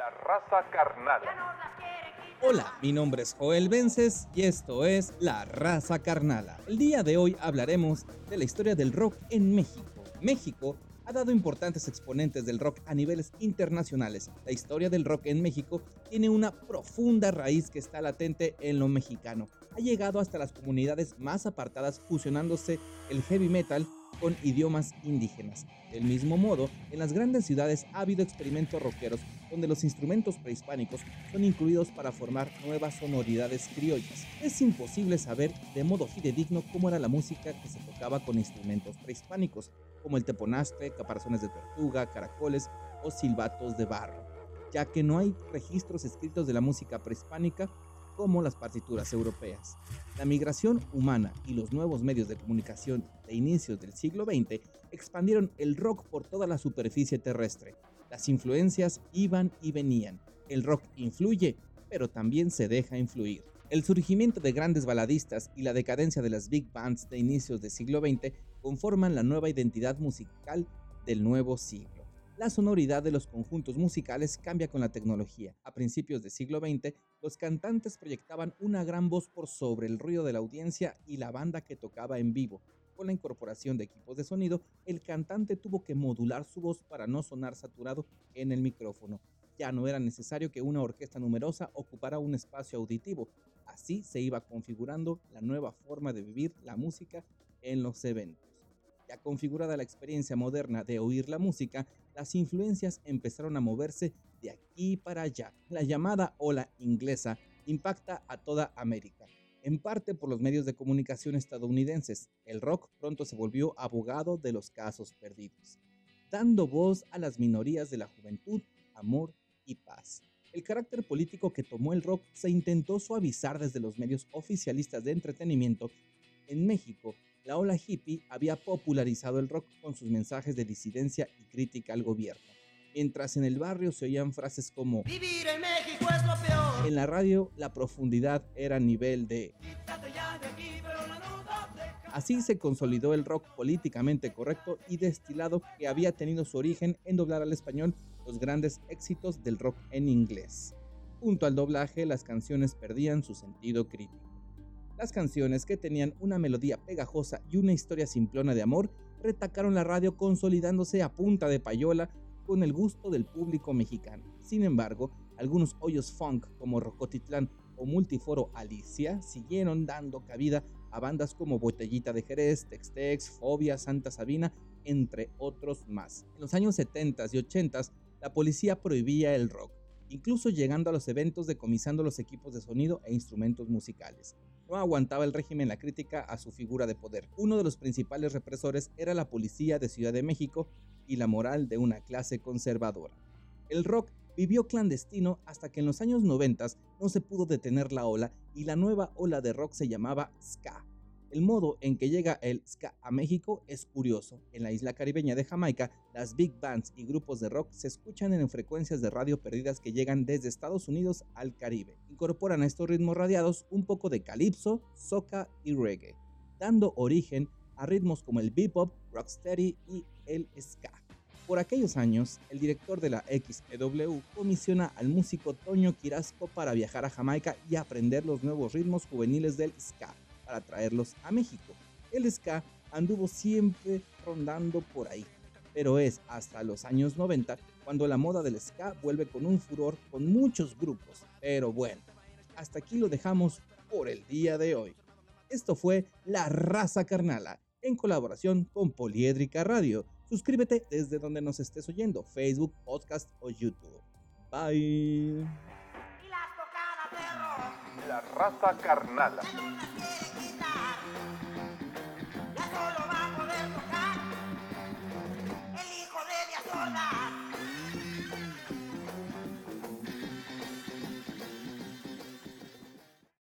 La raza carnal. Hola, mi nombre es Joel Vences y esto es La Raza Carnala. El día de hoy hablaremos de la historia del rock en México. México ha dado importantes exponentes del rock a niveles internacionales. La historia del rock en México tiene una profunda raíz que está latente en lo mexicano. Ha llegado hasta las comunidades más apartadas fusionándose el heavy metal con idiomas indígenas. Del mismo modo, en las grandes ciudades ha habido experimentos rockeros donde los instrumentos prehispánicos son incluidos para formar nuevas sonoridades criollas. Es imposible saber de modo fidedigno cómo era la música que se tocaba con instrumentos prehispánicos, como el teponastre, caparazones de tortuga, caracoles o silbatos de barro, ya que no hay registros escritos de la música prehispánica como las partituras europeas. La migración humana y los nuevos medios de comunicación de inicios del siglo XX expandieron el rock por toda la superficie terrestre. Las influencias iban y venían. El rock influye, pero también se deja influir. El surgimiento de grandes baladistas y la decadencia de las big bands de inicios del siglo XX conforman la nueva identidad musical del nuevo siglo. La sonoridad de los conjuntos musicales cambia con la tecnología. A principios del siglo XX, los cantantes proyectaban una gran voz por sobre el ruido de la audiencia y la banda que tocaba en vivo. Con la incorporación de equipos de sonido, el cantante tuvo que modular su voz para no sonar saturado en el micrófono. Ya no era necesario que una orquesta numerosa ocupara un espacio auditivo. Así se iba configurando la nueva forma de vivir la música en los eventos. Ya configurada la experiencia moderna de oír la música, las influencias empezaron a moverse de aquí para allá. La llamada ola inglesa impacta a toda América, en parte por los medios de comunicación estadounidenses. El rock pronto se volvió abogado de los casos perdidos, dando voz a las minorías de la juventud, amor y paz. El carácter político que tomó el rock se intentó suavizar desde los medios oficialistas de entretenimiento. En México, la ola hippie había popularizado el rock con sus mensajes de disidencia y crítica al gobierno. Mientras en el barrio se oían frases como Vivir en México es lo peor. En la radio la profundidad era nivel de Así se consolidó el rock políticamente correcto y destilado que había tenido su origen en doblar al español los grandes éxitos del rock en inglés. Junto al doblaje, las canciones perdían su sentido crítico. Las canciones que tenían una melodía pegajosa y una historia simplona de amor retacaron la radio consolidándose a punta de payola con el gusto del público mexicano. Sin embargo, algunos hoyos funk como Rocotitlán o Multiforo Alicia siguieron dando cabida a bandas como Botellita de Jerez, Textex, Fobia, Santa Sabina, entre otros más. En los años 70 y 80 la policía prohibía el rock, incluso llegando a los eventos decomisando los equipos de sonido e instrumentos musicales no aguantaba el régimen la crítica a su figura de poder. Uno de los principales represores era la policía de Ciudad de México y la moral de una clase conservadora. El rock vivió clandestino hasta que en los años 90 no se pudo detener la ola y la nueva ola de rock se llamaba ska. El modo en que llega el ska a México es curioso. En la isla caribeña de Jamaica, las big bands y grupos de rock se escuchan en frecuencias de radio perdidas que llegan desde Estados Unidos al Caribe. Incorporan a estos ritmos radiados un poco de calipso, soca y reggae, dando origen a ritmos como el bebop, rocksteady y el ska. Por aquellos años, el director de la XEW comisiona al músico Toño Quirasco para viajar a Jamaica y aprender los nuevos ritmos juveniles del ska para traerlos a México. El ska anduvo siempre rondando por ahí, pero es hasta los años 90 cuando la moda del ska vuelve con un furor con muchos grupos. Pero bueno, hasta aquí lo dejamos por el día de hoy. Esto fue La Raza Carnala, en colaboración con Poliédrica Radio. Suscríbete desde donde nos estés oyendo, Facebook, podcast o YouTube. Bye. La Raza Carnala.